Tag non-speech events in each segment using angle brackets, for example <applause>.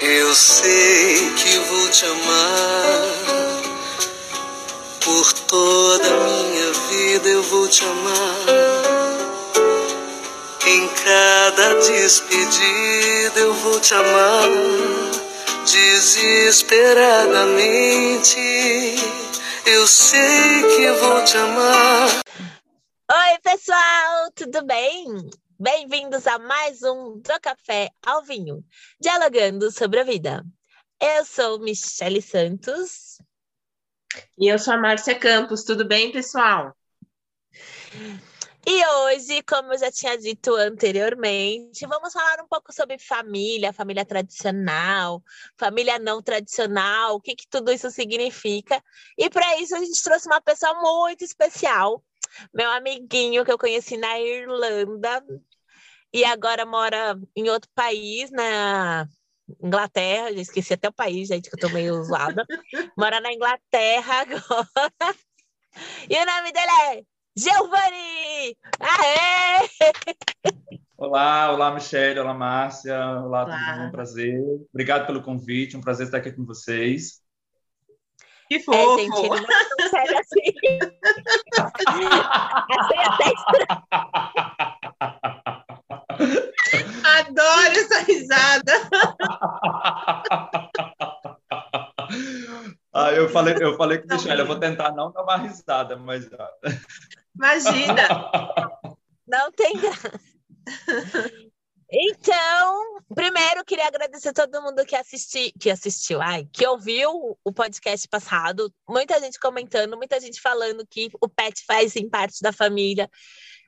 Eu sei que vou te amar. Por toda a minha vida eu vou te amar. Em cada despedida eu vou te amar. Desesperadamente eu sei que vou te amar. Oi, pessoal, tudo bem? Bem-vindos a mais um Do Café ao Vinho, dialogando sobre a vida. Eu sou Michele Santos. E eu sou a Márcia Campos, tudo bem, pessoal? E hoje, como eu já tinha dito anteriormente, vamos falar um pouco sobre família, família tradicional, família não tradicional, o que, que tudo isso significa. E para isso a gente trouxe uma pessoa muito especial, meu amiguinho que eu conheci na Irlanda e agora mora em outro país, na Inglaterra, já esqueci até o país, gente, que eu tô meio zoada. <laughs> mora na Inglaterra agora. E o nome dele é Giovanni! Aê! Olá, olá, Michelle, olá, Márcia, olá, olá. mundo, um prazer. Obrigado pelo convite, um prazer estar aqui com vocês. Que fofo! É, gente, ele não é sério assim. Achei até estranho. Adoro essa risada. Ah, eu falei, eu falei com o Michelle, eu vou tentar não dar uma risada, mas. Imagina! <laughs> Não tem graça. Então, primeiro queria agradecer a todo mundo que, assisti, que assistiu, ai, que ouviu o podcast passado. Muita gente comentando, muita gente falando que o pet faz em parte da família.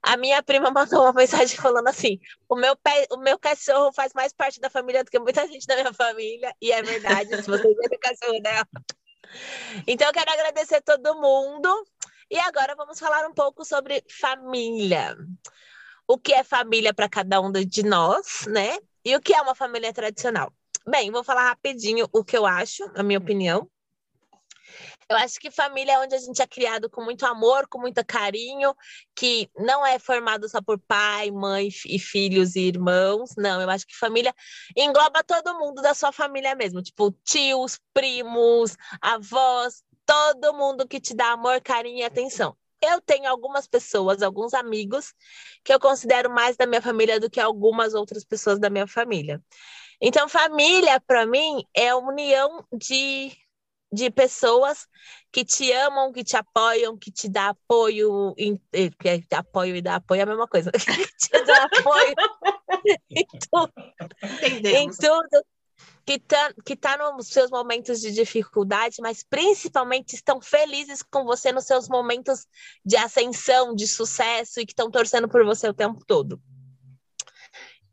A minha prima <laughs> mandou uma mensagem falando assim: o meu, pé, o meu cachorro faz mais parte da família do que muita gente da minha família, e é verdade, se vocês verem o cachorro dela. Então, quero agradecer a todo mundo. E agora vamos falar um pouco sobre família o que é família para cada um de nós, né? E o que é uma família tradicional. Bem, vou falar rapidinho o que eu acho, a minha opinião. Eu acho que família é onde a gente é criado com muito amor, com muito carinho, que não é formado só por pai, mãe e filhos e irmãos. Não, eu acho que família engloba todo mundo da sua família mesmo, tipo tios, primos, avós, todo mundo que te dá amor, carinho e atenção eu tenho algumas pessoas, alguns amigos, que eu considero mais da minha família do que algumas outras pessoas da minha família. Então, família, para mim, é a união de, de pessoas que te amam, que te apoiam, que te dá apoio, em, que é, apoio e dá apoio é a mesma coisa, <laughs> que te dá apoio <laughs> em tudo. Em tudo que está que tá nos seus momentos de dificuldade, mas principalmente estão felizes com você nos seus momentos de ascensão, de sucesso e que estão torcendo por você o tempo todo.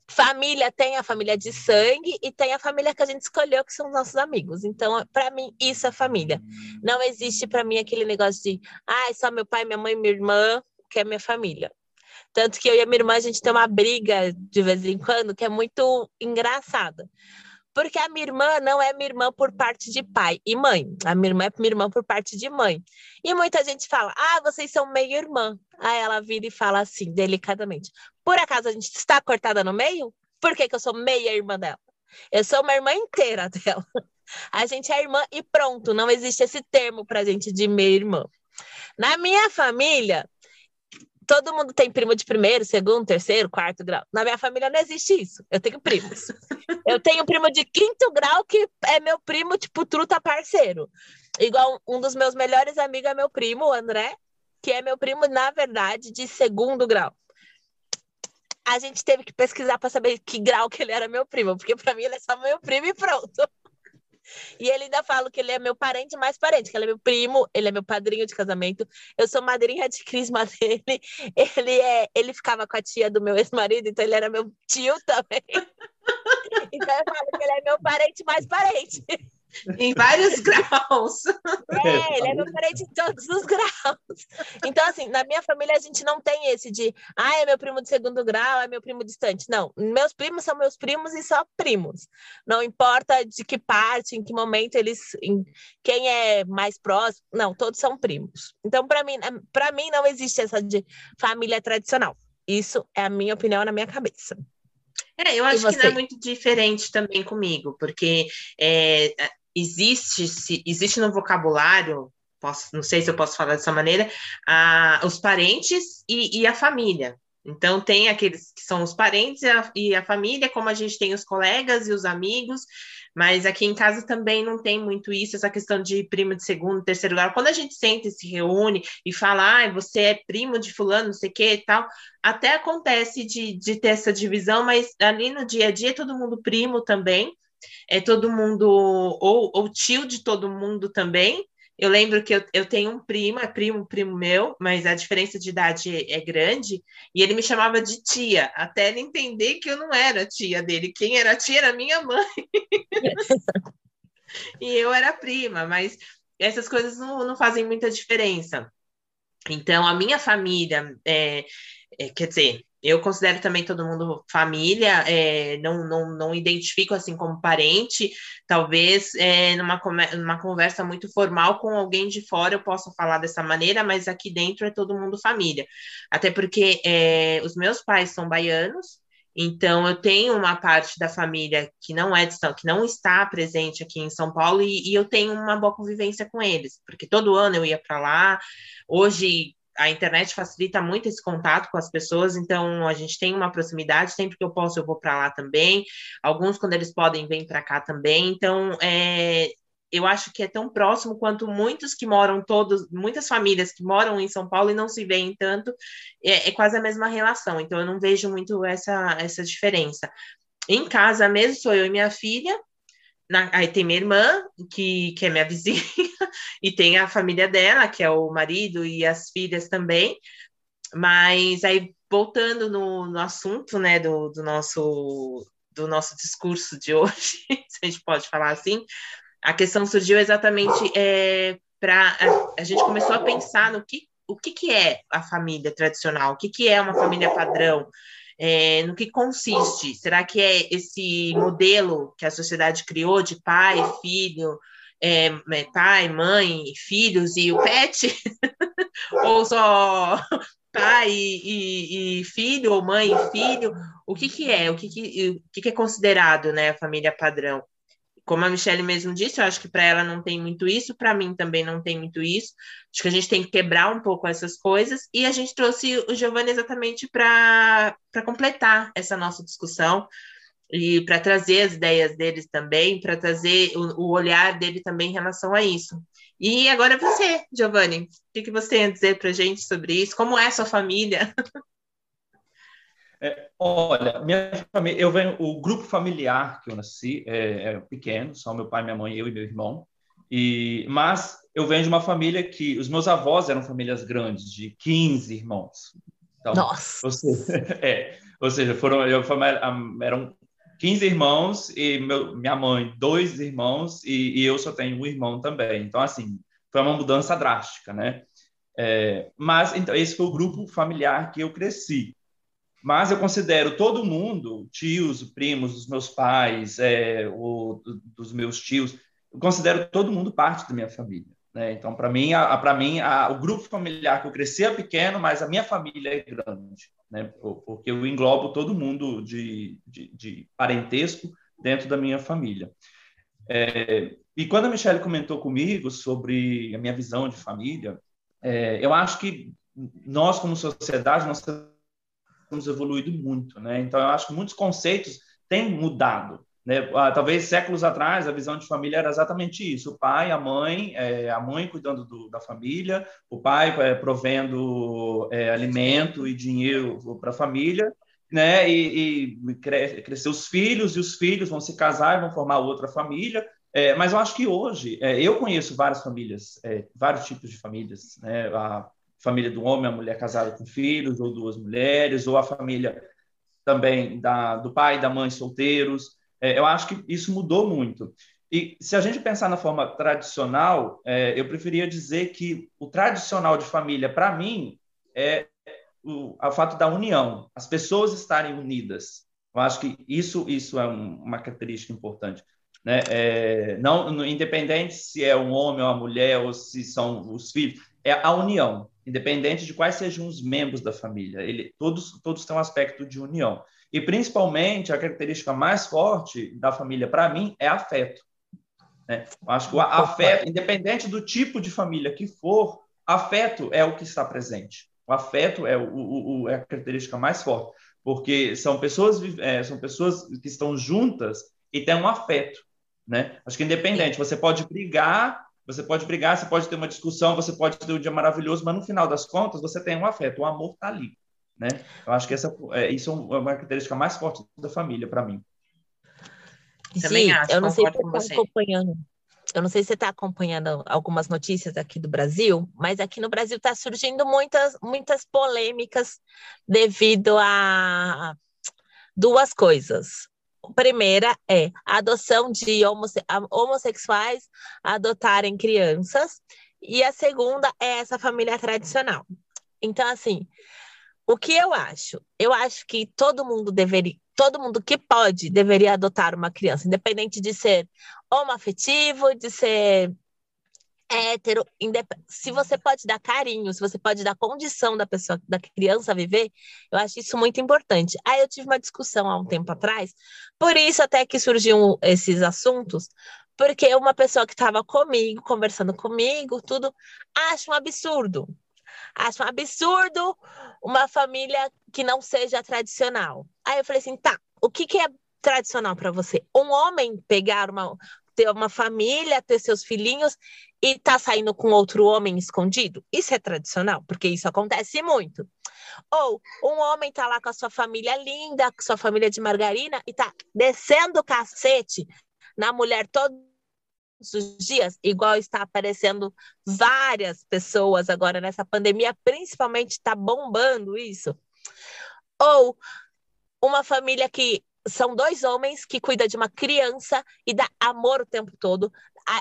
Família tem a família de sangue e tem a família que a gente escolheu, que são os nossos amigos. Então, para mim, isso é família. Não existe para mim aquele negócio de, ah, é só meu pai, minha mãe, minha irmã, que é minha família. Tanto que eu e a minha irmã, a gente tem uma briga de vez em quando que é muito engraçada. Porque a minha irmã não é minha irmã por parte de pai e mãe. A minha irmã é minha irmã por parte de mãe. E muita gente fala: ah, vocês são meio irmã. Aí ela vira e fala assim, delicadamente: por acaso a gente está cortada no meio? Por que, que eu sou meia irmã dela? Eu sou uma irmã inteira <laughs> dela. A gente é irmã e pronto, não existe esse termo pra gente de meia irmã. Na minha família, todo mundo tem primo de primeiro, segundo, terceiro, quarto grau. Na minha família não existe isso. Eu tenho primos. <laughs> eu tenho primo de quinto grau que é meu primo, tipo, truta parceiro. Igual um dos meus melhores amigos é meu primo, o André, que é meu primo, na verdade, de segundo grau. A gente teve que pesquisar para saber que grau que ele era meu primo, porque para mim ele é só meu primo e pronto. E ele ainda fala que ele é meu parente mais parente, que ele é meu primo, ele é meu padrinho de casamento. Eu sou madrinha de crisma <laughs> dele. Ele é, ele ficava com a tia do meu ex-marido, então ele era meu tio também. <laughs> Então eu falo que ele é meu parente mais parente. Em vários <laughs> graus. É, ele é meu parente em todos os graus. Então, assim, na minha família a gente não tem esse de, ah, é meu primo de segundo grau, é meu primo distante. Não, meus primos são meus primos e só primos. Não importa de que parte, em que momento eles, em, quem é mais próximo, não, todos são primos. Então, para mim, para mim não existe essa de família tradicional. Isso é a minha opinião na minha cabeça. É, eu acho que não é muito diferente também comigo, porque é, existe, se, existe no vocabulário, posso, não sei se eu posso falar dessa maneira, a, os parentes e, e a família. Então, tem aqueles que são os parentes e a, e a, família, como a gente tem os colegas e os amigos, mas aqui em casa também não tem muito isso, essa questão de primo de segundo, terceiro grau. Quando a gente senta e se reúne e fala, ah, você é primo de fulano, não sei que e tal, até acontece de, de ter essa divisão, mas ali no dia a dia é todo mundo primo também, é todo mundo, ou, ou tio de todo mundo também, eu lembro que eu, eu tenho um primo, é primo, primo meu, mas a diferença de idade é, grande, e ele me chamava de tia, até ele entender que eu não era tia dele. Quem era tia era minha mãe. <laughs> e eu era prima, mas essas coisas não, não fazem muita diferença. Então, a minha família, é, é, quer dizer, eu considero também todo mundo família, é, não, não, não identifico assim como parente. Talvez é, numa, numa conversa muito formal com alguém de fora eu possa falar dessa maneira, mas aqui dentro é todo mundo família. Até porque é, os meus pais são baianos, então eu tenho uma parte da família que não é que não está presente aqui em São Paulo e, e eu tenho uma boa convivência com eles, porque todo ano eu ia para lá. Hoje a internet facilita muito esse contato com as pessoas, então a gente tem uma proximidade, sempre que eu posso eu vou para lá também. Alguns, quando eles podem, vêm para cá também. Então, é, eu acho que é tão próximo quanto muitos que moram todos, muitas famílias que moram em São Paulo e não se veem tanto, é, é quase a mesma relação. Então, eu não vejo muito essa, essa diferença. Em casa mesmo, sou eu e minha filha, na, aí tem minha irmã, que, que é minha vizinha, <laughs> e tem a família dela, que é o marido e as filhas também. Mas aí, voltando no, no assunto né, do, do, nosso, do nosso discurso de hoje, <laughs> se a gente pode falar assim, a questão surgiu exatamente é, para. A, a gente começou a pensar no que, o que, que é a família tradicional, o que, que é uma família padrão, é, no que consiste? Será que é esse modelo que a sociedade criou de pai, filho, é, é pai, mãe, filhos e o pet? <laughs> ou só pai e, e, filho, ou mãe e filho? O que, que é? O que, que, o que, que é considerado né, a família padrão? Como a Michelle mesmo disse, eu acho que para ela não tem muito isso, para mim também não tem muito isso. Acho que a gente tem que quebrar um pouco essas coisas e a gente trouxe o Giovanni exatamente para completar essa nossa discussão e para trazer as ideias deles também, para trazer o, o, olhar dele também em relação a isso. E agora você, Giovanni, o que, que você tem a dizer para gente sobre isso? Como é sua família? <laughs> É, olha, minha família, eu venho, o grupo familiar que eu nasci é, é, pequeno, só meu pai, minha mãe, eu e meu irmão. E, mas eu venho de uma família que os meus avós eram famílias grandes, de 15 irmãos. Então, Nossa! Ou seja, <laughs> é, ou seja foram, eu, eram 15 irmãos e meu, minha mãe, dois irmãos, e, e, eu só tenho um irmão também. Então, assim, foi uma mudança drástica, né? É, mas, então, esse foi o grupo familiar que eu cresci. Mas eu considero todo mundo, tios, primos dos meus pais, é, dos meus tios, eu considero todo mundo parte da minha família. Né? Então, para mim, para mim, a, o grupo familiar que eu cresci é pequeno, mas a minha família é grande, né? porque eu englobo todo mundo de, de, de parentesco dentro da minha família. É, e quando a Michelle comentou comigo sobre a minha visão de família, é, eu acho que nós, como sociedade, nós temos evoluído muito, né? Então, eu acho que muitos conceitos têm mudado. Né? Ah, talvez séculos atrás a visão de família era exatamente isso: o pai, a mãe, é, a mãe cuidando do, da família, o pai é, provendo é, alimento e dinheiro para a família, né? E, e crescer os filhos e os filhos vão se casar e vão formar outra família. Mas eu acho que hoje eu conheço várias famílias, vários tipos de famílias, né? A, família do homem, a mulher casada com filhos, ou duas mulheres, ou a família também da, do pai e da mãe solteiros. É, eu acho que isso mudou muito. E se a gente pensar na forma tradicional, é, eu preferia dizer que o tradicional de família, para mim, é o, o, fato da união, as pessoas estarem unidas. Eu acho que isso, isso é um, uma característica importante. Né? É, não, independente se é um homem ou uma mulher, ou se são os filhos, é a união independente de quais sejam os membros da família. Ele, todos, todos têm um aspecto de união. E principalmente a característica mais forte da família para mim é afeto. Né? Acho que o afeto, independente do tipo de família que for, afeto é o que está presente. O afeto é, o, o, é a característica mais forte, porque são pessoas, é, são pessoas que estão juntas e têm um afeto. Né? Acho que independente, você pode brigar, você pode brigar, você pode ter uma discussão, você pode ter um dia maravilhoso, mas no final das contas você tem um afeto, o amor está ali. Né? Eu acho que essa, é, isso é uma característica mais forte da família para mim. Também Sim, acho, eu não sei se você está acompanhando. Eu não sei se você está acompanhando algumas notícias aqui do Brasil, mas aqui no Brasil está surgindo muitas, muitas polêmicas devido a duas coisas. Primeira é a adoção de homosse homossexuais adotarem crianças, e a segunda é essa família tradicional. Então, assim, o que eu acho? Eu acho que todo mundo deveria, todo mundo que pode deveria adotar uma criança, independente de ser homoafetivo, de ser hétero, se você pode dar carinho, se você pode dar condição da pessoa, da criança viver, eu acho isso muito importante. Aí eu tive uma discussão há um tempo atrás, por isso até que surgiam esses assuntos, porque uma pessoa que estava comigo, conversando comigo, tudo, acha um absurdo. Acho um absurdo uma família que não seja tradicional. Aí eu falei assim, tá, o que, que é tradicional para você? Um homem pegar uma ter uma família, ter seus filhinhos e tá saindo com outro homem escondido? Isso é tradicional, porque isso acontece muito. Ou um homem tá lá com a sua família linda, com sua família de margarina e tá descendo o cacete na mulher todo os dias, igual está aparecendo várias pessoas agora nessa pandemia, principalmente está bombando isso. Ou uma família que são dois homens que cuidam de uma criança e dá amor o tempo todo,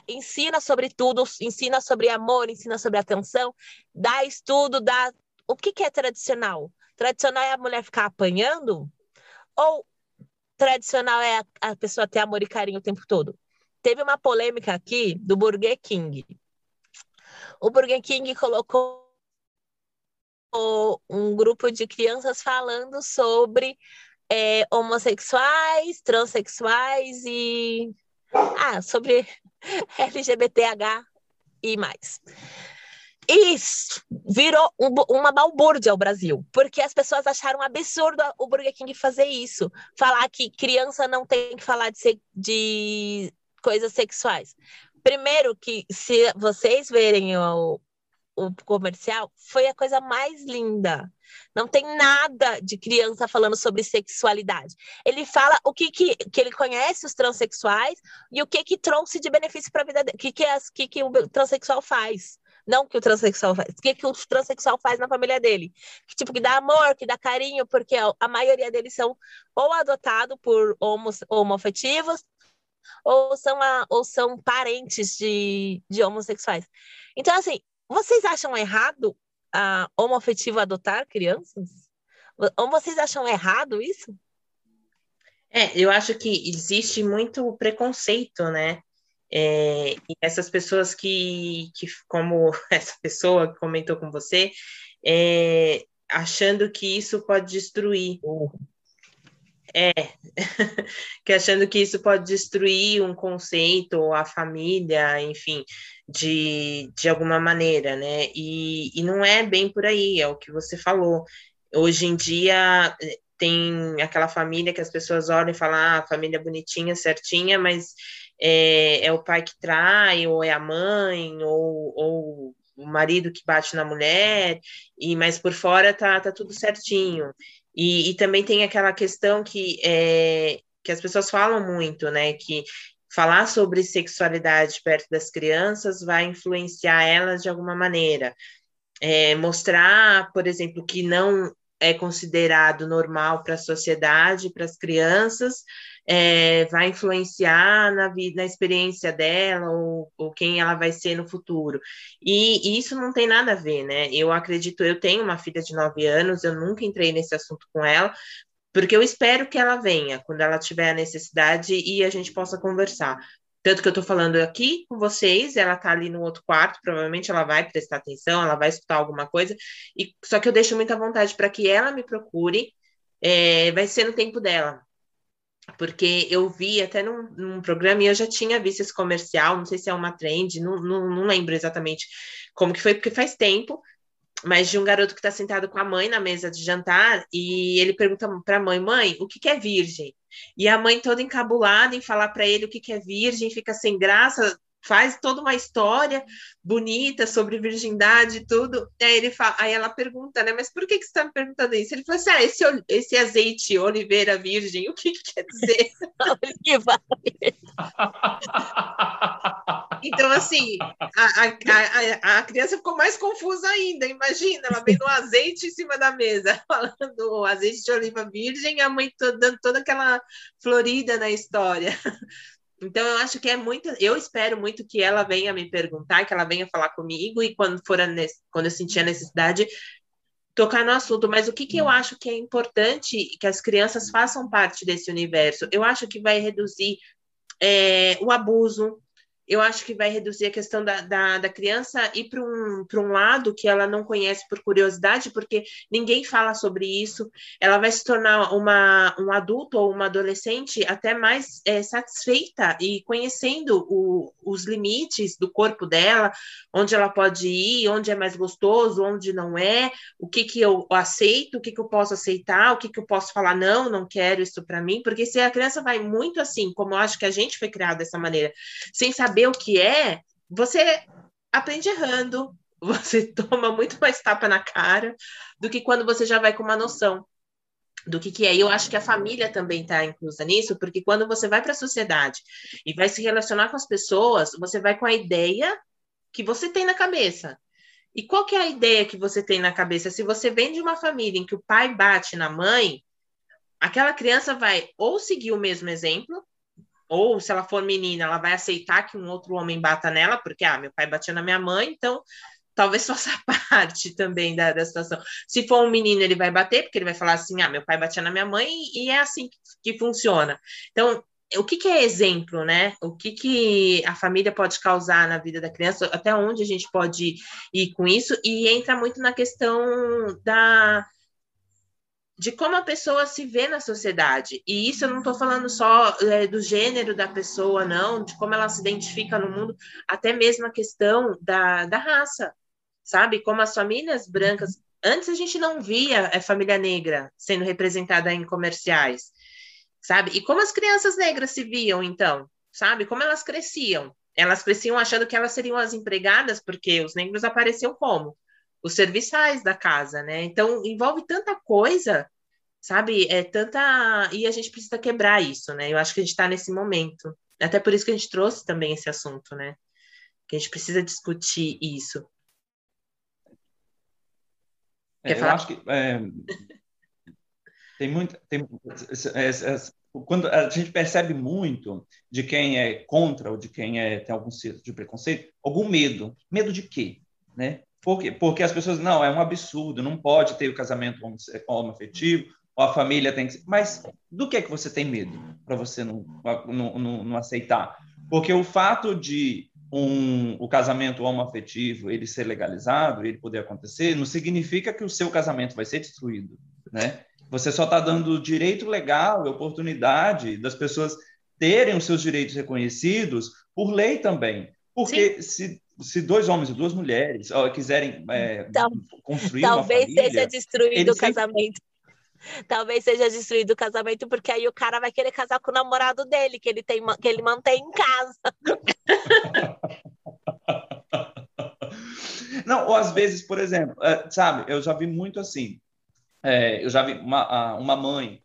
ensina sobre tudo, ensina sobre amor, ensina sobre atenção, dá estudo, dá. O que, que é tradicional? Tradicional é a mulher ficar apanhando? Ou tradicional é a, a pessoa ter amor e carinho o tempo todo? Teve uma polêmica aqui do Burger King. O Burger King colocou um grupo de crianças falando sobre é, homossexuais, transexuais e ah, sobre <laughs> LGBTH e mais. Isso virou um, uma balbúrdia ao Brasil, porque as pessoas acharam absurdo o Burger King fazer isso, falar que criança não tem que falar de, de coisas sexuais. Primeiro que se vocês verem o, o comercial, foi a coisa mais linda. Não tem nada de criança falando sobre sexualidade. Ele fala o que, que, que ele conhece os transexuais e o que que trouxe de benefício para a vida dele. O que que, as, que que o transexual faz. Não que o transexual faz. O que, que o transexual faz na família dele? Que tipo, que dá amor, que dá carinho, porque a maioria deles são ou adotados por homos, homoafetivos ou são, a, ou são parentes de, de homossexuais. Então, assim, vocês acham errado a homoafetivo adotar crianças? Ou vocês acham errado isso? É, eu acho que existe muito preconceito, né? É, e essas pessoas que, que, como <laughs> essa pessoa que comentou com você, é, achando que isso pode destruir. É, <laughs> que achando que isso pode destruir um conceito, a família, enfim, de, de alguma maneira, né? E, e não é bem por aí, é o que você falou. Hoje em dia eh, tem aquela família que as pessoas olham e falam, ah, família bonitinha, certinha, mas é, é o pai que trai, ou é a mãe, ou, ou o marido que bate na mulher, e mas por fora tá, tá tudo certinho. E, e também tem aquela questão que, é, que as pessoas falam muito, né? Que falar sobre sexualidade perto das crianças vai influenciar elas de alguma maneira. É, mostrar, por exemplo, que não é considerado normal para a sociedade, para as crianças, é, vai influenciar na vida, na experiência dela ou, ou, quem ela vai ser no futuro. E, e, isso não tem nada a ver, né? Eu acredito, eu tenho uma filha de nove anos, eu nunca entrei nesse assunto com ela, porque eu espero que ela venha quando ela tiver a necessidade e a gente possa conversar. Tanto que eu estou falando aqui com vocês, ela está ali no outro quarto, provavelmente ela vai prestar atenção, ela vai escutar alguma coisa, e só que eu deixo muita vontade para que ela me procure é, vai ser no tempo dela. Porque eu vi até num, num, programa e eu já tinha visto esse comercial, não sei se é uma trend, não, não, não lembro exatamente como que foi, porque faz tempo, mas de um garoto que está sentado com a mãe na mesa de jantar e ele pergunta para a mãe: mãe, o que, que, é virgem? E a mãe toda encabulada em falar para ele o que, que é virgem, fica sem graça, faz toda uma história bonita sobre virgindade e tudo. Aí, ele fala, aí ela pergunta, né? Mas por que, que você está me perguntando isso? Ele falou assim: ah, esse, esse azeite oliveira virgem, o que, que quer dizer? <laughs> Oliva. então, assim, a, a, a, a, criança ficou mais confusa ainda. Imagina, ela vendo um azeite em cima da mesa, <laughs> falando azeite de oliva virgem, e a mãe dando toda aquela florida na história. Então, eu acho que é muito. Eu espero muito que ela venha me perguntar, que ela venha falar comigo, e quando for a, quando eu sentir a necessidade, tocar no assunto. Mas o que, que eu acho que é importante que as crianças façam parte desse universo? Eu acho que vai reduzir é, o abuso, eu acho que vai reduzir a questão da, da, da criança ir para um, um lado que ela não conhece por curiosidade, porque ninguém fala sobre isso. Ela vai se tornar uma, um adulto ou uma adolescente até mais é, satisfeita e conhecendo o, os limites do corpo dela, onde ela pode ir, onde é mais gostoso, onde não é, o que, que eu aceito, o que, que eu posso aceitar, o que, que eu posso falar, não, não quero isso para mim, porque se a criança vai muito assim, como eu acho que a gente foi criado dessa maneira, sem saber saber o que é, você aprende errando, <laughs> você toma muito mais tapa na cara do que quando você já vai com uma noção do que, que é. E eu acho que a família também está inclusa nisso, porque quando você vai para a sociedade e vai se relacionar com as pessoas, você vai com a ideia que você tem na cabeça. E qual que é a ideia que você tem na cabeça? Se você vem de uma família em que o pai bate na mãe, aquela criança vai ou seguir o mesmo exemplo, ou se ela for menina, ela vai aceitar que um outro homem bata nela, porque, ah, meu pai batia na minha mãe, então talvez <laughs> faça parte também da, da situação. Se for um menino, ele vai bater, porque ele vai falar assim, ah, meu pai batia na minha mãe, e é assim que, que funciona. Então, o que, que, é exemplo, né? O que, que a família pode causar na vida da criança, até onde a gente pode ir com isso, e entra muito na questão da de como a pessoa se vê na sociedade. E isso eu não estou falando só é, do gênero da pessoa, não, de como ela se identifica no mundo, até mesmo a questão da, da raça, sabe? Como as famílias brancas. Antes a gente não via a família negra sendo representada em comerciais, sabe? E como as crianças negras se viam, então, sabe? Como elas cresciam. Elas cresciam achando que elas seriam as empregadas, porque os negros apareciam como? Os serviçais da casa, né? Então envolve tanta coisa, sabe? É tanta e a gente precisa quebrar isso, né? Eu acho que a gente está nesse momento. Até por isso que a gente trouxe também esse assunto, né? Que a gente precisa discutir isso. É, eu acho que é, <laughs> tem muito, tem, é, é, quando a gente percebe muito de quem é contra ou de quem é, tem algum tipo de preconceito, algum medo. Medo de quê? Né? Por quê? Porque as pessoas, não, é um absurdo, não pode ter o casamento homoafetivo, ou a família tem que. Mas do que é que você tem medo para você não, não, não, não, aceitar? Porque o fato de um, o casamento homoafetivo ele ser legalizado, ele poder acontecer, não significa que o seu casamento vai ser destruído, né? Você só está dando direito legal e oportunidade das pessoas terem os seus direitos reconhecidos por lei também. Porque se se dois homens e duas mulheres ó, quiserem é, Tal, construir talvez família, seja destruído o casamento. Talvez seja destruído o casamento, porque aí o cara vai querer casar com o namorado dele, que ele, tem, que ele mantém em casa. <laughs> Não, ou às vezes, por exemplo, é, sabe, eu já vi muito assim. É, eu já vi uma, uma mãe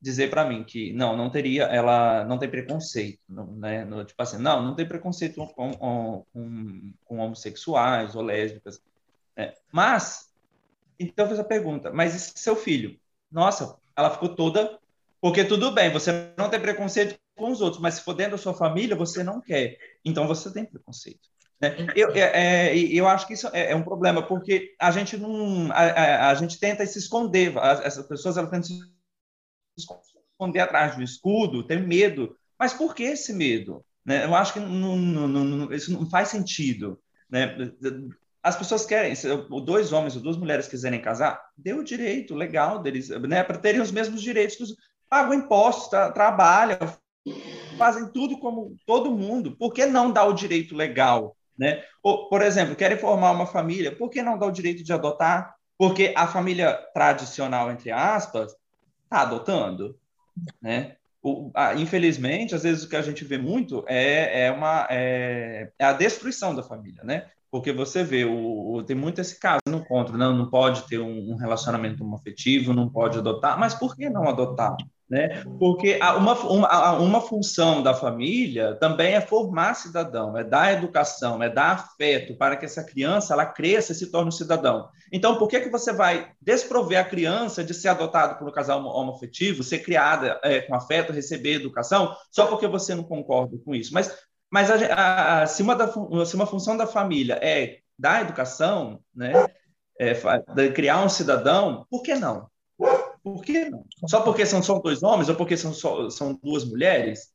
dizer para mim que não, não teria, ela não tem preconceito, né? No, tipo assim, não, não tem preconceito com, com, com, homossexuais ou lésbicas. Né? Mas, então fez a pergunta, mas e seu filho? Nossa, ela ficou toda. Porque tudo bem, você não tem preconceito com os outros, mas se for dentro da sua família, você não quer. Então você tem preconceito. Né? Eu, é, é eu acho que isso é, é, um problema, porque a gente não. A, a, a gente tenta se esconder, essas pessoas elas tentam se esconder atrás do escudo, ter medo. Mas por que esse medo? Né? Eu acho que não, não, não, isso não faz sentido. Né? as pessoas querem, se dois homens ou duas mulheres quiserem casar, dê o direito legal deles, né, para terem os mesmos direitos, dos, pagam impostos, tra trabalham, fazem tudo como todo mundo. Por que não dar o direito legal? Né? Ou, por exemplo, querem formar uma família, por que não dar o direito de adotar? Porque a família tradicional, entre aspas, está adotando. Né? O, infelizmente, às vezes o que a gente vê muito é, é, uma, é, é a destruição da família. Né? Porque você vê, o, o, tem muito esse caso no contra, não, não pode ter um, um relacionamento afetivo, não pode adotar, mas por que não adotar? Né? Porque uma, uma, uma função da família também é formar cidadão, é dar educação, é dar afeto para que essa criança ela cresça e se torne um cidadão. Então, por que, que você vai desprover a criança de ser adotada por um casal homoafetivo, ser criada é, com afeto, receber educação, só porque você não concorda com isso? Mas mas a, a, se, uma da, se uma função da família é dar educação, né, é, criar um cidadão, por que não? Por que não? Só porque são só dois homens ou porque são, só, são duas mulheres?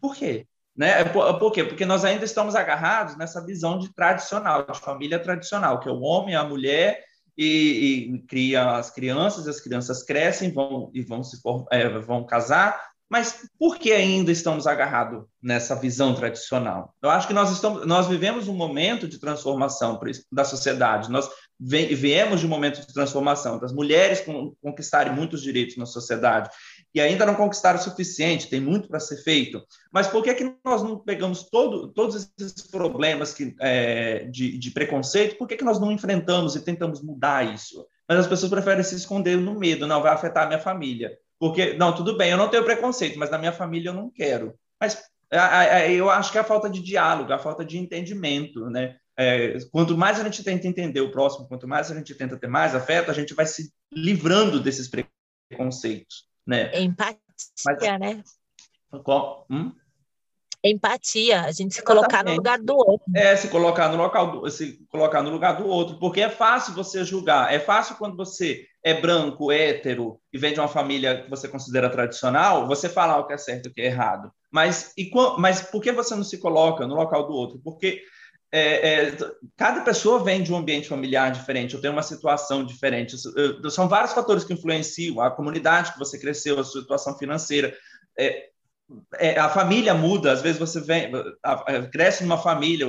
Por quê? Né? Por, por quê? Porque nós ainda estamos agarrados nessa visão de tradicional, de família tradicional, que é o homem, a mulher e, e cria as crianças, as crianças crescem, vão e vão se é, vão casar, mas por que ainda estamos agarrados nessa visão tradicional? Eu acho que nós estamos, nós vivemos um momento de transformação da sociedade. Nós viemos de um momento de transformação das mulheres conquistarem muitos direitos na sociedade e ainda não conquistaram o suficiente. Tem muito para ser feito. Mas por que que nós não pegamos todo, todos esses problemas que, é, de, de preconceito? Por que que nós não enfrentamos e tentamos mudar isso? Mas as pessoas preferem se esconder no medo. Não vai afetar a minha família. Porque, não, tudo bem, eu não tenho preconceito, mas na minha família eu não quero. Mas eu acho que é a falta de diálogo, a falta de entendimento, né? É, quanto mais a gente tenta entender o próximo, quanto mais a gente tenta ter mais afeto, a gente vai se livrando desses preconceitos, né? Empatia, mas, né? Qual? Hum? Empatia, a gente se colocar no lugar do outro. É, se colocar no local do, se colocar no lugar do outro, porque é fácil você julgar. É fácil quando você é branco, hétero e vem de uma família que você considera tradicional, você falar o que é certo e o que é errado. Mas, e, mas por que você não se coloca no local do outro? Porque é, é, cada pessoa vem de um ambiente familiar diferente, eu tenho uma situação diferente. São vários fatores que influenciam a comunidade que você cresceu, a situação financeira. É, é, a família muda, às vezes você vem, a, a, cresce numa família,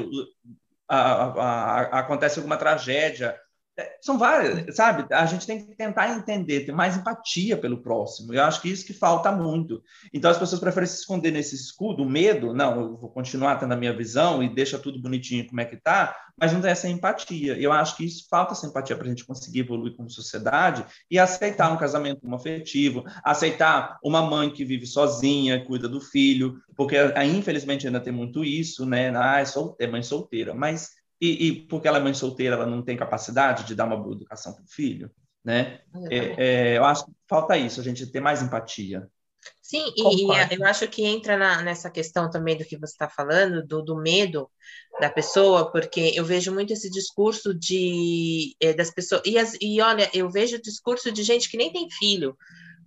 a, acontece alguma tragédia. É, são várias, sabe? A gente tem que tentar entender, ter mais empatia pelo próximo. Eu acho que isso que falta muito. Então as pessoas preferem se esconder nesse escudo, o medo, não, eu vou continuar tendo a minha visão e deixa tudo bonitinho como é que tá, mas não tem essa empatia. Eu acho que isso falta essa empatia para a gente conseguir evoluir como sociedade e aceitar um casamento como afetivo, aceitar uma mãe que vive sozinha, cuida do filho, porque infelizmente ainda tem muito isso, né? Ah, é, é mãe solteira, mas e, e, porque ela é mãe solteira, ela não tem capacidade de dar uma boa educação para o filho, né? É, é, eu acho que falta isso, a gente ter mais empatia. Sim, e, e, eu acho que entra na, nessa questão também do que você está falando, do, do, medo da pessoa, porque eu vejo muito esse discurso de é, das pessoas, e, as, e olha, eu vejo o discurso de gente que nem tem filho,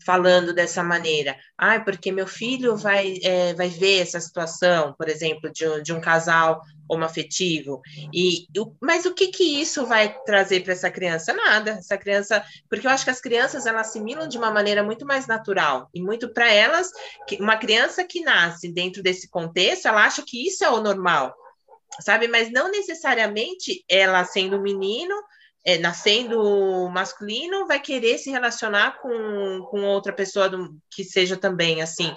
falando dessa maneira. Ah, porque meu filho vai, é, vai ver essa situação, por exemplo, de de um casal homoafetivo. E, mas o que, que isso vai trazer para essa criança? Nada. Essa criança, porque eu acho que as crianças elas assimilam de uma maneira muito mais natural e muito para elas, uma criança que nasce dentro desse contexto, ela acha que isso é o normal, sabe? Mas não necessariamente ela sendo um menino é, nascendo masculino vai querer se relacionar com, com outra pessoa do, que seja também assim.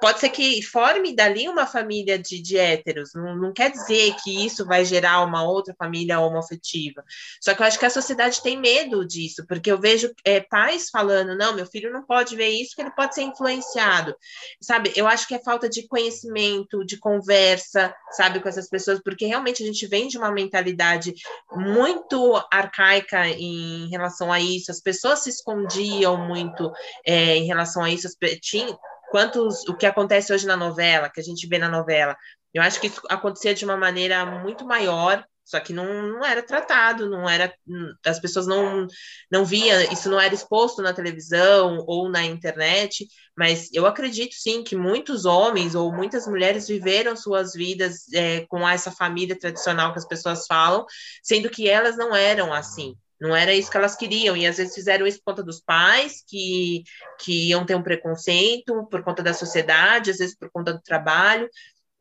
Pode ser que forme dali uma família de, de héteros, não, não quer dizer que isso vai gerar uma outra família homoafetiva. Só que eu acho que a sociedade tem medo disso, porque eu vejo é, pais falando: não, meu filho não pode ver isso, que ele pode ser influenciado. Sabe, eu acho que é falta de conhecimento, de conversa, sabe, com essas pessoas, porque realmente a gente vem de uma mentalidade muito arcaica arcaica em relação a isso, as pessoas se escondiam muito é, em relação a isso, tinha, quantos, o que acontece hoje na novela, que a gente vê na novela, eu acho que isso acontecia de uma maneira muito maior Só que não, não era tratado, não era. As pessoas não, não via, isso não era exposto na televisão ou na internet, mas eu acredito sim que muitos homens ou muitas mulheres viveram suas vidas é, com essa família tradicional que as pessoas falam, sendo que elas não eram assim. Não era isso que elas queriam, e às vezes fizeram isso por conta dos pais, que, que iam ter um preconceito, por conta da sociedade, às vezes por conta do trabalho,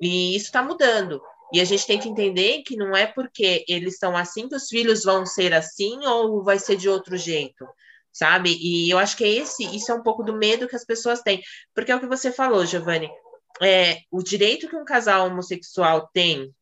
e isso está mudando. E a gente tem que entender que não é porque eles são assim que os filhos vão ser assim ou vai ser de outro jeito, sabe? E eu acho que é esse, isso é um pouco do medo que as pessoas têm. Porque é o que você falou, Giovanni. É, o direito que um casal homossexual tem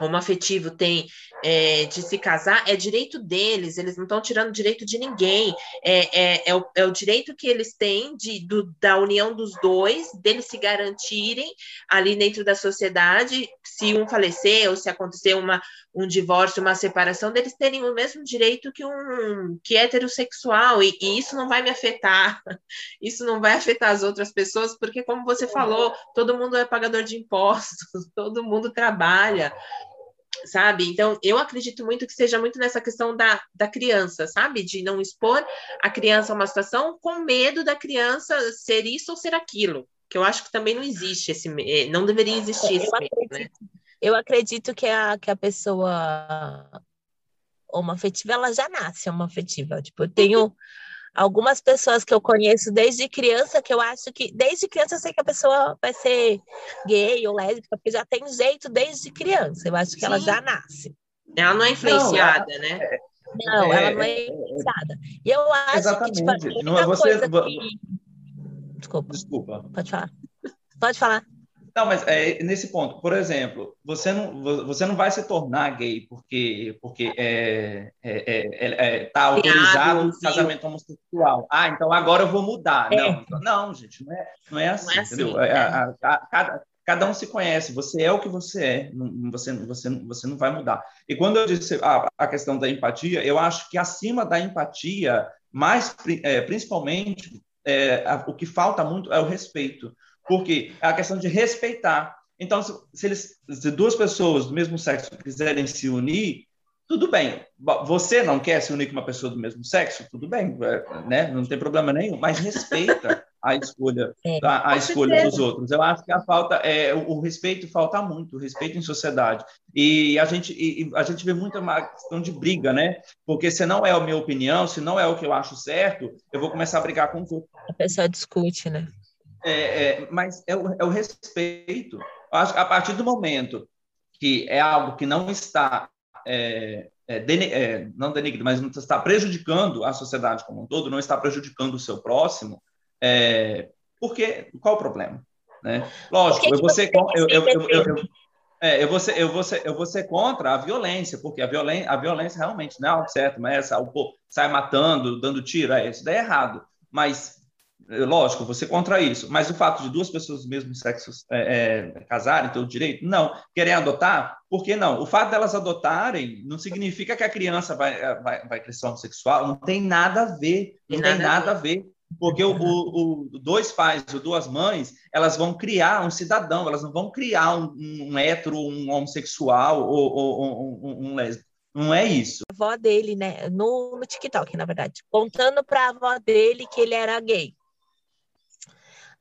homoafetivo tem é, de se casar é direito deles, eles não estão tirando direito de ninguém, é, é, é, o, é o direito que eles têm de, do, da união dos dois, deles se garantirem ali dentro da sociedade, se um falecer ou se acontecer uma, um divórcio, uma separação, deles terem o mesmo direito que um que é heterossexual, e, e isso não vai me afetar, <laughs> isso não vai afetar as outras pessoas, porque como você falou, todo mundo é pagador de impostos, <laughs> todo mundo trabalha, sabe? Então, eu acredito muito que seja muito nessa questão da, da criança, sabe? De não expor a criança a uma situação com medo da criança ser isso ou ser aquilo. Que eu acho que também não existe esse eh, não deveria existir esse medo, né? Eu acredito que a, que a pessoa homoafetiva, ela já nasce homoafetiva. Tipo, eu tenho algumas pessoas que eu conheço desde criança, que eu acho que desde criança eu sei que a pessoa vai ser gay ou lésbica, porque já tem jeito desde criança. Eu acho que Sim. ela já nasce. Ela não é influenciada, não, ela, né? Não, é, ela não é, é influenciada. E eu acho exatamente. que, tipo, não, você, que... Desculpa. Desculpa. Pode falar. Pode falar. Não, mas é nesse ponto, por exemplo, você não, você não vai se tornar gay porque porque é, é, é, é, é tá autorizado o casamento homossexual. Ah, então agora eu vou mudar. É. Não, não, gente, não é, não é assim, não é assim, entendeu? É, a, a, cada, cada um se conhece, você é o que você é, você, você, você não vai mudar. E quando eu disse a, a questão da empatia, eu acho que acima da empatia, mais principalmente, o que falta muito é o respeito porque é a questão de respeitar. Então, se, se, eles, se duas pessoas do mesmo sexo quiserem se unir, tudo bem. Você não quer se unir com uma pessoa do mesmo sexo? Tudo bem, é, né? não tem problema nenhum, mas respeita a escolha, <laughs> é, a, a escolha dos outros. Eu acho que a falta é o, o, respeito falta muito, o respeito em sociedade. E a gente e, a gente vê muita questão de briga, né? Porque se não é a minha opinião, se não é o que eu acho certo, eu vou começar a brigar com outros. A pessoa discute, né? É, é, mas é o, é o respeito. Acho que a partir do momento que é algo que não está é, é, é, não denegrindo, mas não está prejudicando a sociedade como um todo, não está prejudicando o seu próximo, é, porque qual o problema? Né? Lógico, eu vou ser eu, eu, eu, eu, é, eu, vou ser, eu, vou ser, eu vou ser contra a violência, porque a violência, a violência realmente não é algo certo, mas essa, o povo sai matando, dando tiro, é, isso daí é errado. Mas Lógico, você contra isso, mas o fato de duas pessoas do mesmo sexo é, é, casarem, ter o direito, não. Querem adotar? Por que não? O fato delas adotarem não significa que a criança vai, é, vai, vai crescer homossexual, não tem nada a ver, não tem, nada, a ver. Porque o, o, o, dois pais ou duas mães, elas vão criar um cidadão, elas não vão criar um, um hétero, um homossexual ou, ou um, um lésbico. Não é isso. A avó dele, né? No, no TikTok, na verdade. Contando para a avó dele que ele era gay.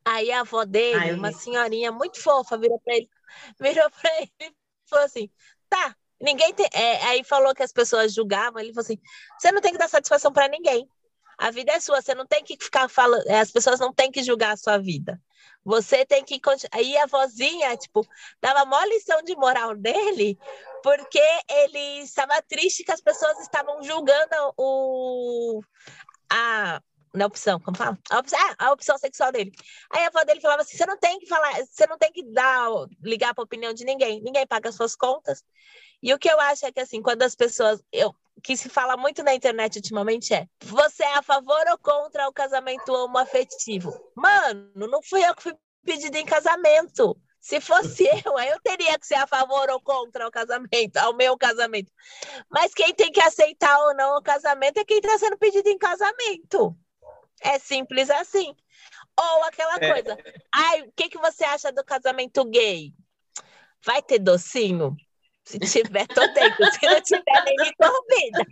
Aí a avó dele, Ai, uma senhorinha muito fofa, virou para ele, <laughs> virou para ele e falou assim: tá, ninguém tem. É, aí falou que as pessoas julgavam, ele falou assim: você não tem que dar satisfação para ninguém. A vida é sua, você não tem que ficar falando, é, as pessoas não têm que julgar a sua vida. Você tem que Aí a vozinha, tipo, dava maior lição de moral dele, porque ele estava triste que as pessoas estavam julgando o a, na opção, como fala? A opção, ah, a opção sexual dele. Aí a avó dele falava assim: você não tem que falar, você não tem que dar, ligar para a opinião de ninguém, ninguém paga as suas contas. E o que eu acho é que assim, quando as pessoas, eu que se fala muito na internet ultimamente é: você é a favor ou contra o casamento homoafetivo? Mano, não fui eu que fui pedido em casamento. Se fosse <laughs> eu, eu teria que ser a favor ou contra o casamento, ao meu casamento. Mas quem tem que aceitar ou não o casamento é quem está sendo pedido em casamento. É simples assim. Ou aquela é. coisa. Ai, o que, que você acha do casamento gay? Vai ter docinho? Se tiver, tô dentro. Se não tiver, nem me convida.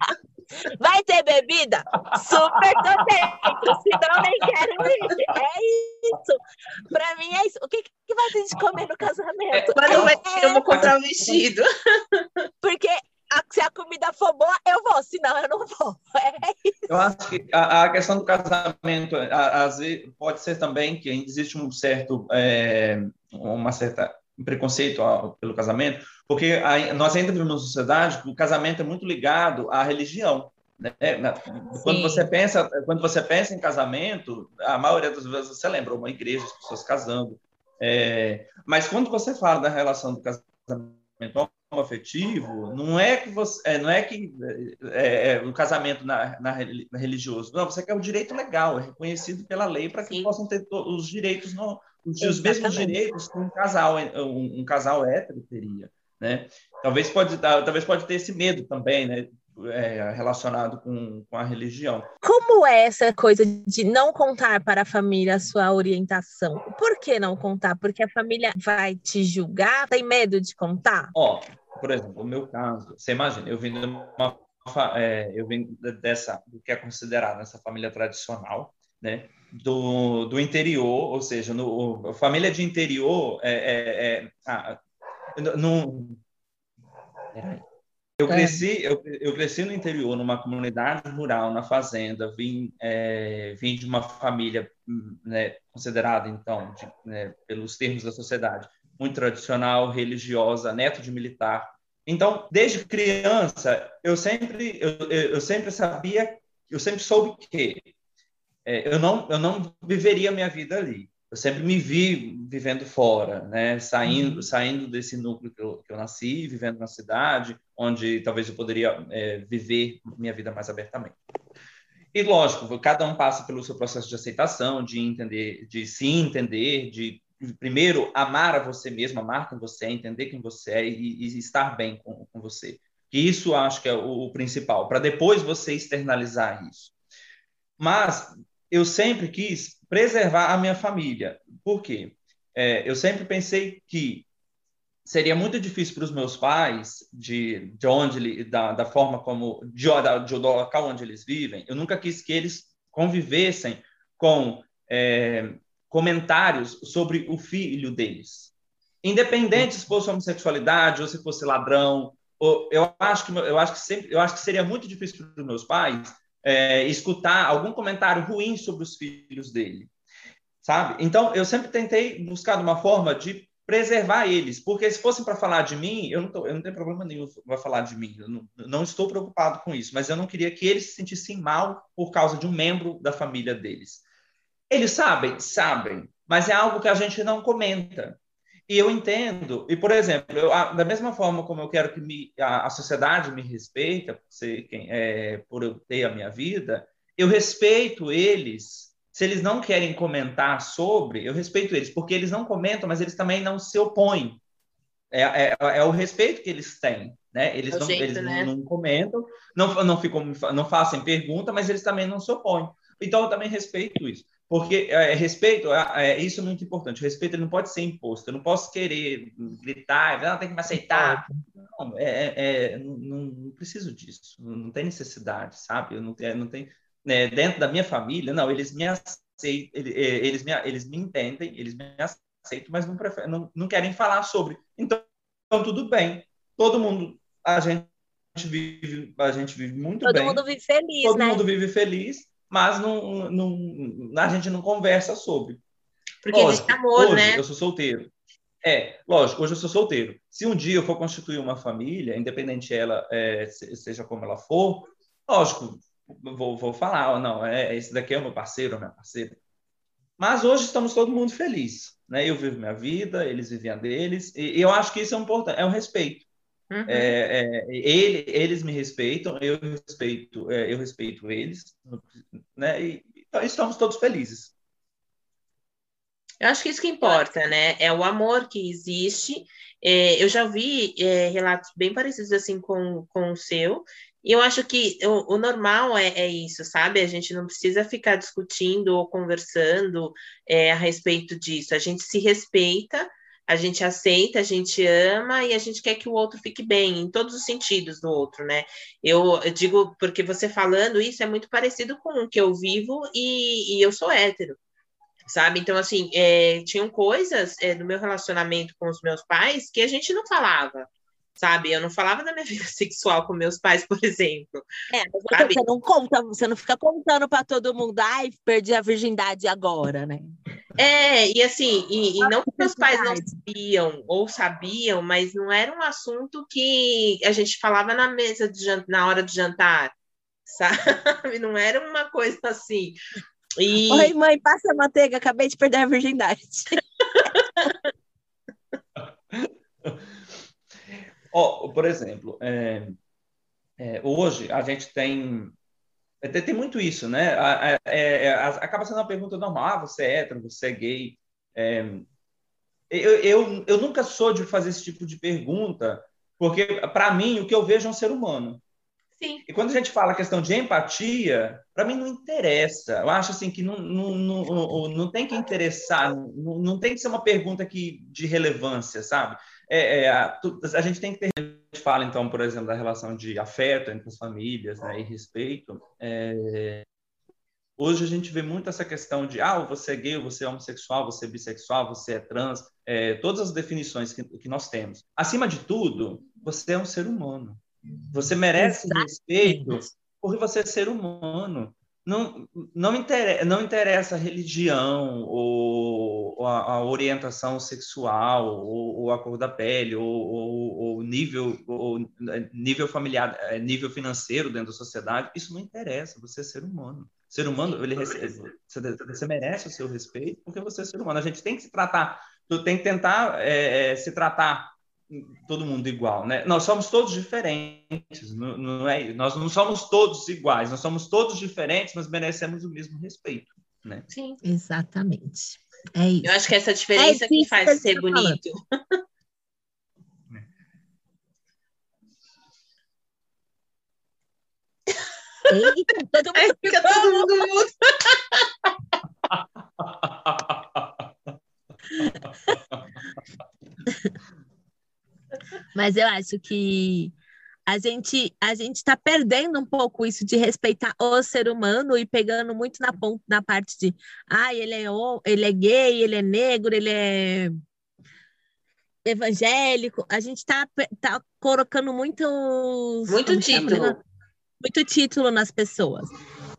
Vai ter bebida? Super tô dentro. Se não, nem quero ir. É isso. Pra mim é isso. O que, que vai ter de comer no casamento? Quando vai ter, eu vou comprar um vestido. Porque se a comida for boa, eu vou, senão eu não vou. <laughs> É. Eu acho que a, a questão do casamento às vezes, pode ser também que existe um certo, é, uma certa preconceito pelo casamento, porque a, nós ainda vivemos uma sociedade que o casamento é muito ligado à religião. Né? Quando você pensa, quando você pensa em casamento, a maioria das vezes você lembra uma igreja, as pessoas casando. É, mas quando você fala da relação do casamento afetivo, não é que você, é, não é que é, é, o casamento na, na, na, religioso, não, você quer o direito legal, é reconhecido pela lei para que Sim. possam ter os direitos no, os, os mesmos direitos que um casal um, um, casal hétero teria, né? Talvez pode talvez pode ter esse medo também, né? É, relacionado com, com a religião. Como é essa coisa de não contar para a família a sua orientação? Por que não contar? Porque a família vai te julgar? Tem medo de contar? Ó, por exemplo, o meu caso, você imagina, eu vim de uma é, eu vim dessa do que é considerado essa família tradicional, né? Do, do interior, ou seja, no, família de interior é, é, é ah, no, eu é. cresci eu, eu cresci no interior, numa comunidade rural, na fazenda, vim é, vim de uma família né, considerada então de, né, pelos termos da sociedade muito tradicional, religiosa, neto de militar. Então, desde criança, eu sempre, eu, eu sempre sabia, eu sempre soube que é, eu não, eu não viveria a minha vida ali. Eu sempre me vi vivendo fora, né? Saindo, uhum. saindo desse núcleo que eu, que eu, nasci, vivendo na cidade, onde talvez eu poderia é, viver minha vida mais abertamente. E lógico, cada um passa pelo seu processo de aceitação, de entender, de se entender, de primeiro, amar a você mesmo, amar quem você é, entender quem você é e, e estar bem com, com você. Que isso acho que é o, o principal, para depois você externalizar isso. Mas eu sempre quis preservar a minha família. Por quê? É, eu sempre pensei que seria muito difícil para os meus pais, de, de onde, da, da forma como, de, de, do local onde eles vivem, eu nunca quis que eles convivessem com é, comentários sobre o filho deles. Independente se fosse homossexualidade ou se fosse ladrão, ou, eu acho que eu acho que sempre eu acho que seria muito difícil para os meus pais é, escutar algum comentário ruim sobre os filhos dele, sabe? Então eu sempre tentei buscar uma forma de preservar eles, porque se fossem para falar de mim, eu não, tô, eu não tenho problema nenhum para falar de mim, eu não, não, estou preocupado com isso, mas eu não queria que eles se sentissem mal por causa de um membro da família deles. Eles sabem? Sabem, mas é algo que a gente não comenta. E eu entendo, e por exemplo, eu, da mesma forma como eu quero que me, a, a, sociedade me respeita, por, ser quem, é, por eu ter a minha vida, eu respeito eles. Se eles não querem comentar sobre, eu respeito eles, porque eles não comentam, mas eles também não se opõem. É, é, é o respeito que eles têm. Né? Eles, é não, jeito, eles né? não, comentam, não, não, ficam, não fazem pergunta, mas eles também não se opõem. Então, eu também respeito isso. Porque é, respeito, é, é, isso é muito importante. O respeito não pode ser imposto. Eu não posso querer gritar, não, tem que me aceitar. Não, é, é, é não, não, preciso disso. Não tem necessidade, sabe? Eu não, é, não tem, né, dentro da minha família, não, eles me aceitam, eles me, eles me entendem, eles me aceitam, mas não, preferem, não, não querem falar sobre. Então, então, tudo bem. Todo mundo, a gente vive, a gente vive muito todo bem. Todo mundo vive feliz, todo né? mundo vive feliz mas não, não, a gente não conversa sobre. Porque lógico, existe amor, hoje né? Eu sou solteiro. É, lógico, hoje eu sou solteiro. Se um dia eu for constituir uma família, independente ela é, seja como ela for, lógico, vou, vou falar, não, é, esse daqui é o meu parceiro, a minha parceira. Mas hoje estamos todo mundo feliz, né? Eu vivo minha vida, eles vivem a deles, e, e eu acho que isso é importante, é um respeito. Uhum. É, é, ele, eles me respeitam, eu respeito, é, eu respeito eles, né? E então, estamos todos felizes. Eu acho que isso que importa, né? É o amor que existe. É, eu já vi é, relatos bem parecidos assim com, com o seu. E eu acho que o, o normal é, é, isso, sabe? A gente não precisa ficar discutindo ou conversando é, a respeito disso. A gente se respeita a gente aceita, a gente ama e a gente quer que o outro fique bem, em todos os sentidos do outro, né? Eu, eu digo, porque você falando isso é muito parecido com o que eu vivo e, e eu sou hétero, sabe? Então, assim, é, tinham coisas é, no meu relacionamento com os meus pais que a gente não falava, sabe? Eu não falava da minha <laughs> vida sexual com meus pais, por exemplo. É, você não conta, você não fica contando para todo mundo, ai, perdi a virgindade agora, né? É, e assim, e, e não que meus pais não sabiam, ou sabiam, mas não era um assunto que a gente falava na mesa de na hora de jantar, <laughs> sabe? Não era uma coisa assim. E... Oi, mãe, passa a manteiga, acabei de perder a virgindade. <laughs> oh, por exemplo, é, é, hoje a gente tem tem, tem muito isso, né? É, é, acaba sendo uma pergunta normal. Ah, você é hétero, você é gay. É, eu, eu, eu nunca sou de fazer esse tipo de pergunta, porque, para mim, o que eu vejo é um ser humano. Sim. E quando a gente fala a questão de empatia, para mim não interessa. Eu acho assim que não, não, não, não tem que interessar, não, não tem que ser uma pergunta que, de relevância, sabe? É, é, a, a, gente tem que ter. A gente fala, então, por exemplo, da relação de afeto entre as famílias né, e respeito. É, hoje a gente vê muito essa questão de ah, você é gay, você é homossexual, você é bissexual, você é trans, é, todas as definições que, que nós temos. Acima de tudo, você é um ser humano. Você merece Exatamente. respeito porque você é ser humano. Não, não, interessa, não interessa a religião ou a, a orientação sexual ou, ou, a cor da pele ou, ou, ou nível ou nível familiar, é, nível financeiro dentro da sociedade. Isso não interessa. Você é ser humano. Ser humano, ele recebe, você merece o seu respeito porque você é ser humano. A gente tem que se tratar, tem que tentar é, é se tratar todo mundo igual, né? Nós somos todos diferentes, não, não, é? Nós não somos todos iguais, nós somos todos diferentes, mas merecemos o mesmo respeito, né? Sim, exatamente. É isso. Eu acho que essa diferença é que faz ser bonito. Eita, todo mundo, é, fica todo mundo mudo. Mas eu acho que a gente a gente está perdendo um pouco isso de respeitar o ser humano e pegando muito na ponta na parte de ah ele é ele é gay ele é negro ele é evangélico. A gente está tá colocando muito muito título chama? muito título nas pessoas.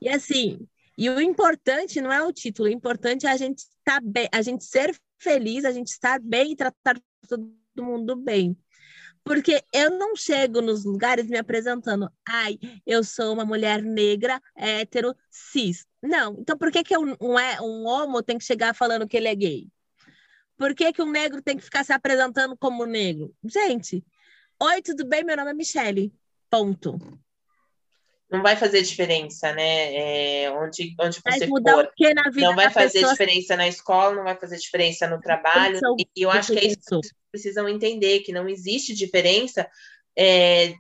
E assim e o importante não é o título o importante é a gente estar tá bem a gente ser feliz a gente estar bem e tratar todo mundo bem porque eu não chego nos lugares me apresentando, ai, eu sou uma mulher negra, hétero, cis. Não. Então, por que, que um, um, um homo tem que chegar falando que ele é gay? Por que, que um negro tem que ficar se apresentando como negro? Gente, oi, tudo bem? Meu nome é Michele. Ponto não vai fazer diferença, né? É, onde, onde você mudar for. O que na vida não vai fazer pessoa... diferença na escola, não vai fazer diferença no trabalho. E eu acho que é isso precisam entender, que não existe diferença. É,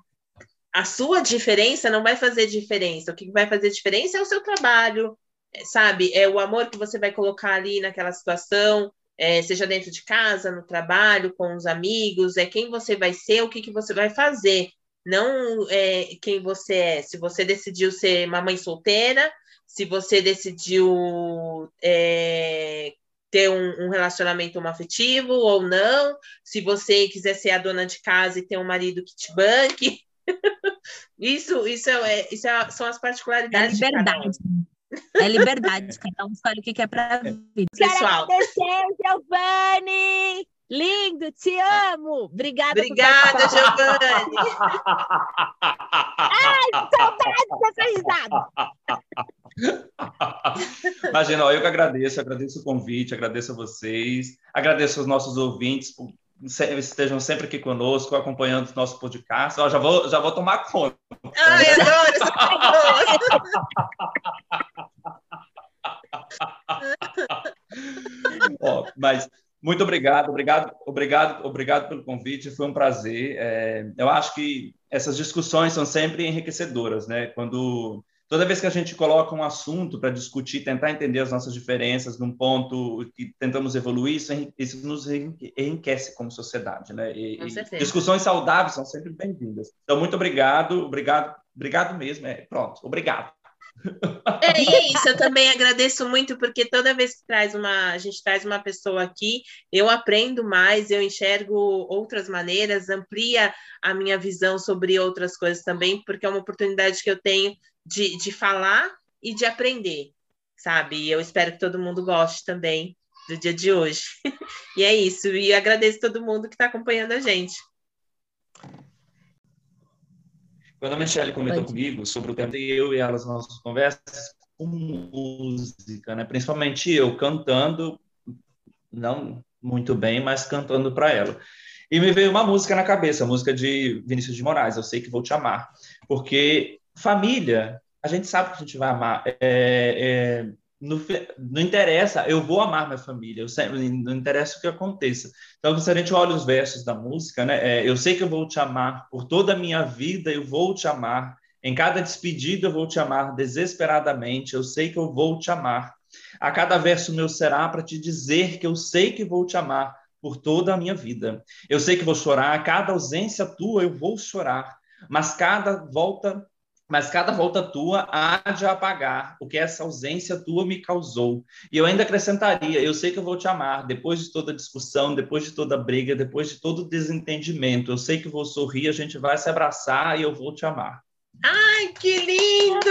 a sua diferença não vai fazer diferença. O que vai fazer diferença é o seu trabalho, é, sabe? É o amor que você vai colocar ali naquela situação, é, seja dentro de casa, no trabalho, com os amigos, é quem você vai ser, o que, que você vai fazer não é, quem você é. Se você decidiu ser uma mãe solteira, se você decidiu é, ter um, um, relacionamento afetivo ou não, se você quiser ser a dona de casa e ter um marido que te banque. <laughs> isso, isso, é, isso é, são as particularidades. É liberdade. É liberdade, cada um escolhe o que quer para a vida. Pessoal. Quero agradecer, Giovanni! Lindo, te amo. Obrigada. Obrigada, Giovanni. <laughs> Ai, saudade dessa risada. <laughs> <laughs> Imagina, eu que agradeço, agradeço o convite, agradeço a vocês, agradeço aos nossos ouvintes por estejam sempre aqui conosco, acompanhando o nosso podcast. Ó, já, vou, já vou tomar conta. Ai, adoro esse <laughs> Ó, mas muito obrigado, obrigado, obrigado, obrigado pelo convite. Foi um prazer. É, eu acho que essas discussões são sempre enriquecedoras, né? Quando toda vez que a gente coloca um assunto para discutir, tentar entender as nossas diferenças num ponto que tentamos evoluir, isso, isso nos enriquece como sociedade, né? E, e discussões saudáveis são sempre bem-vindas. Então, muito obrigado, obrigado, obrigado mesmo. É, pronto, obrigado. É isso, eu também agradeço muito, porque toda vez que traz uma, a gente traz uma pessoa aqui, eu aprendo mais, eu enxergo outras maneiras, amplia a minha visão sobre outras coisas também, porque é uma oportunidade que eu tenho de, de falar e de aprender, sabe? E eu espero que todo mundo goste também do dia de hoje. <laughs> e é isso, e agradeço todo mundo que está acompanhando a gente. Quando a Michelle comentou comigo sobre o tema, eu e ela, as nossas conversas, com música, né? principalmente eu cantando, não muito bem, mas cantando para ela. E me veio uma música na cabeça, a música de Vinícius de Moraes, Eu Sei Que Vou Te Amar. Porque família, a gente sabe que a gente vai amar. É, é, não, não, interessa, eu vou amar minha família, sempre, não interessa o que aconteça. Então, se a gente olha os versos da música, né, é, eu sei que eu vou te amar por toda a minha vida, eu vou te amar. Em cada despedida eu vou te amar desesperadamente, eu sei que eu vou te amar. A cada verso meu será para te dizer que eu sei que vou te amar por toda a minha vida. Eu sei que vou chorar, a cada ausência tua eu vou chorar, mas cada volta mas cada volta tua há de apagar o que essa ausência tua me causou. E eu ainda acrescentaria: eu sei que eu vou te amar, depois de toda discussão, depois de toda briga, depois de todo desentendimento. Eu sei que vou sorrir, a gente vai se abraçar e eu vou te amar. Ai, que lindo!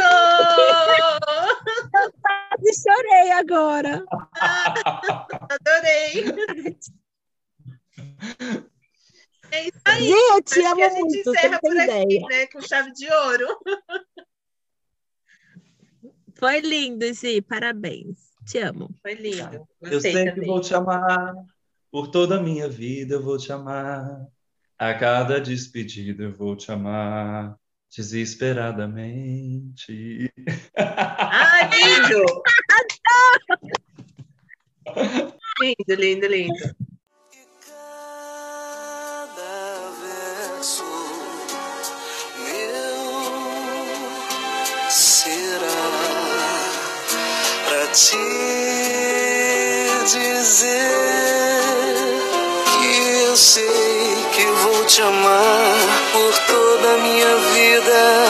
eu quase chorei agora. <laughs> adorei. <laughs> É isso aí. Gente, amo a gente muito, encerra por ideia. aqui, né? Com chave de ouro. Foi lindo, Gi. Parabéns. Te amo. Foi lindo. Gostei eu sei também. vou te amar. Por toda a minha vida eu vou te amar. A cada despedida eu vou te amar. Desesperadamente. Ah, <laughs> lindo! lindo, lindo, lindo. te dizer que eu sei que vou te amar por toda a minha vida.